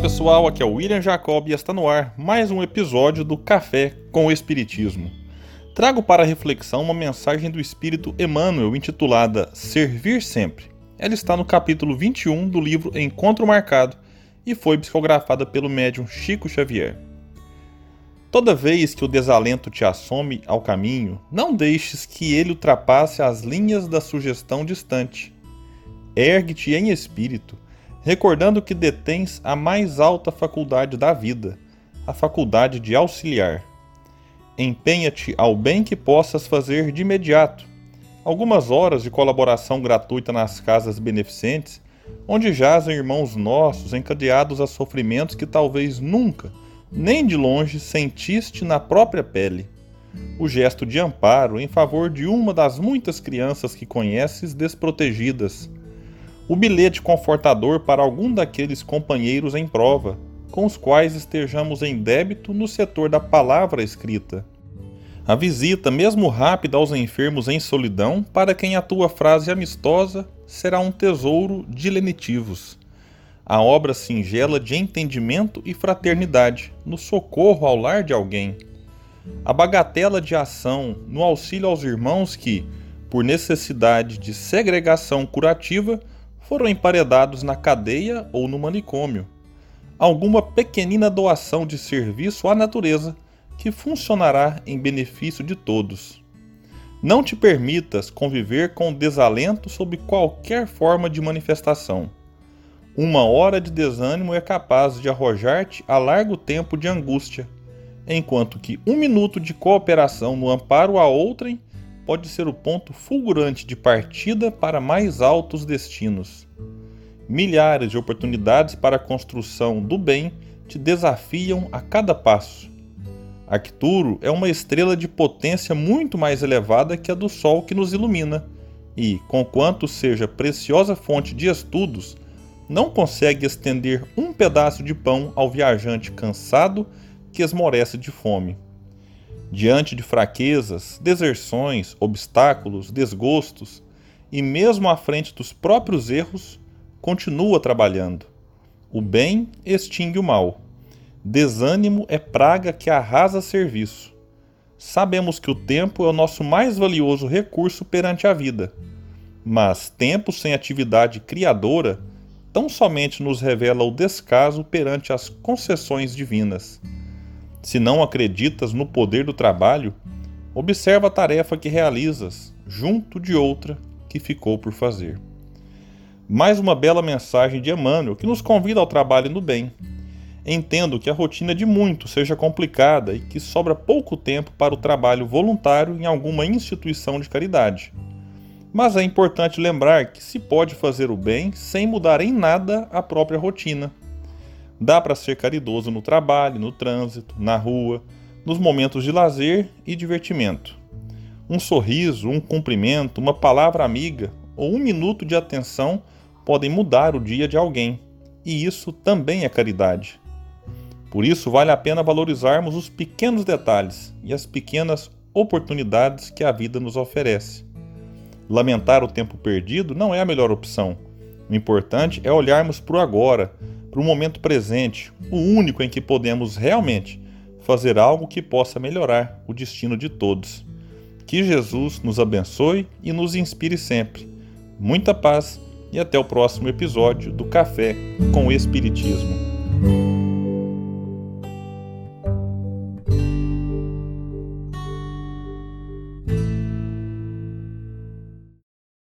pessoal, aqui é o William Jacob e está no ar mais um episódio do Café com o Espiritismo. Trago para reflexão uma mensagem do Espírito Emmanuel intitulada Servir Sempre. Ela está no capítulo 21 do livro Encontro Marcado e foi psicografada pelo médium Chico Xavier. Toda vez que o desalento te assome ao caminho, não deixes que ele ultrapasse as linhas da sugestão distante. Ergue-te em espírito recordando que detens a mais alta faculdade da vida, a faculdade de auxiliar. Empenha-te ao bem que possas fazer de imediato. Algumas horas de colaboração gratuita nas casas beneficentes, onde jazem irmãos nossos encadeados a sofrimentos que talvez nunca, nem de longe, sentiste na própria pele. O gesto de amparo em favor de uma das muitas crianças que conheces desprotegidas o bilhete confortador para algum daqueles companheiros em prova, com os quais estejamos em débito no setor da palavra escrita. A visita, mesmo rápida, aos enfermos em solidão, para quem a tua frase amistosa será um tesouro de lenitivos. A obra singela de entendimento e fraternidade, no socorro ao lar de alguém. A bagatela de ação no auxílio aos irmãos que, por necessidade de segregação curativa, foram emparedados na cadeia ou no manicômio. Alguma pequenina doação de serviço à natureza que funcionará em benefício de todos. Não te permitas conviver com desalento sob qualquer forma de manifestação. Uma hora de desânimo é capaz de arrojar-te a largo tempo de angústia, enquanto que um minuto de cooperação no amparo a outrem pode ser o ponto fulgurante de partida para mais altos destinos. Milhares de oportunidades para a construção do bem te desafiam a cada passo. Arcturo é uma estrela de potência muito mais elevada que a do Sol que nos ilumina, e, conquanto seja preciosa fonte de estudos, não consegue estender um pedaço de pão ao viajante cansado que esmorece de fome. Diante de fraquezas, deserções, obstáculos, desgostos e mesmo à frente dos próprios erros, continua trabalhando. O bem extingue o mal. Desânimo é praga que arrasa serviço. Sabemos que o tempo é o nosso mais valioso recurso perante a vida, mas tempo sem atividade criadora tão somente nos revela o descaso perante as concessões divinas. Se não acreditas no poder do trabalho, observa a tarefa que realizas, junto de outra que ficou por fazer. Mais uma bela mensagem de Emmanuel que nos convida ao trabalho no bem. Entendo que a rotina de muitos seja complicada e que sobra pouco tempo para o trabalho voluntário em alguma instituição de caridade. Mas é importante lembrar que se pode fazer o bem sem mudar em nada a própria rotina. Dá para ser caridoso no trabalho, no trânsito, na rua, nos momentos de lazer e divertimento. Um sorriso, um cumprimento, uma palavra amiga ou um minuto de atenção podem mudar o dia de alguém, e isso também é caridade. Por isso, vale a pena valorizarmos os pequenos detalhes e as pequenas oportunidades que a vida nos oferece. Lamentar o tempo perdido não é a melhor opção. O importante é olharmos para o agora, para o momento presente, o único em que podemos realmente fazer algo que possa melhorar o destino de todos. Que Jesus nos abençoe e nos inspire sempre. Muita paz e até o próximo episódio do Café com o Espiritismo.